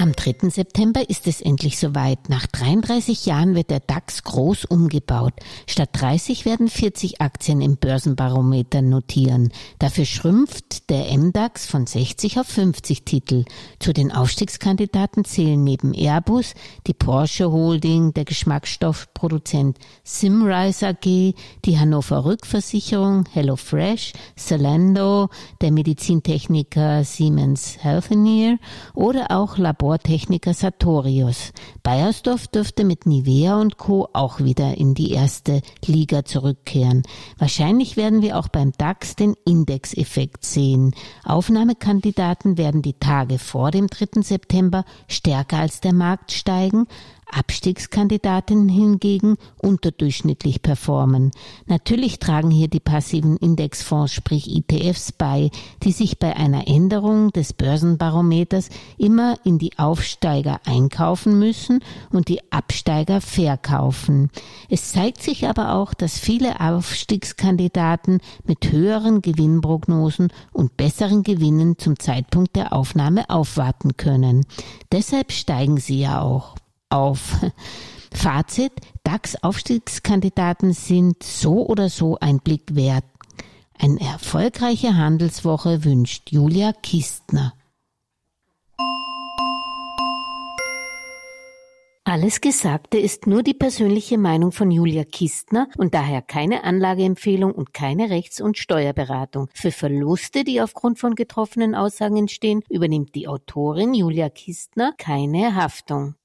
Am 3. September ist es endlich soweit. Nach 33 Jahren wird der DAX groß umgebaut. Statt 30 werden 40 Aktien im Börsenbarometer notieren. Dafür schrumpft der MDAX von 60 auf 50 Titel. Zu den Aufstiegskandidaten zählen neben Airbus die Porsche Holding, der Geschmacksstoffproduzent Simrise AG, die Hannover Rückversicherung, HelloFresh, Zalando, der Medizintechniker Siemens Healthineer oder auch Labor Labortechniker Sartorius. Bayersdorf dürfte mit Nivea und Co. auch wieder in die erste Liga zurückkehren. Wahrscheinlich werden wir auch beim DAX den Indexeffekt sehen. Aufnahmekandidaten werden die Tage vor dem 3. September stärker als der Markt steigen, Abstiegskandidatinnen hingegen unterdurchschnittlich performen. Natürlich tragen hier die passiven Indexfonds, sprich ETFs bei, die sich bei einer Änderung des Börsenbarometers immer in die Aufsteiger einkaufen müssen und die Absteiger verkaufen. Es zeigt sich aber auch, dass viele Aufstiegskandidaten mit höheren Gewinnprognosen und besseren Gewinnen zum Zeitpunkt der Aufnahme aufwarten können. Deshalb steigen sie ja auch auf. Fazit, DAX-Aufstiegskandidaten sind so oder so ein Blick wert. Eine erfolgreiche Handelswoche wünscht Julia Kistner. Alles Gesagte ist nur die persönliche Meinung von Julia Kistner und daher keine Anlageempfehlung und keine Rechts- und Steuerberatung. Für Verluste, die aufgrund von getroffenen Aussagen entstehen, übernimmt die Autorin Julia Kistner keine Haftung.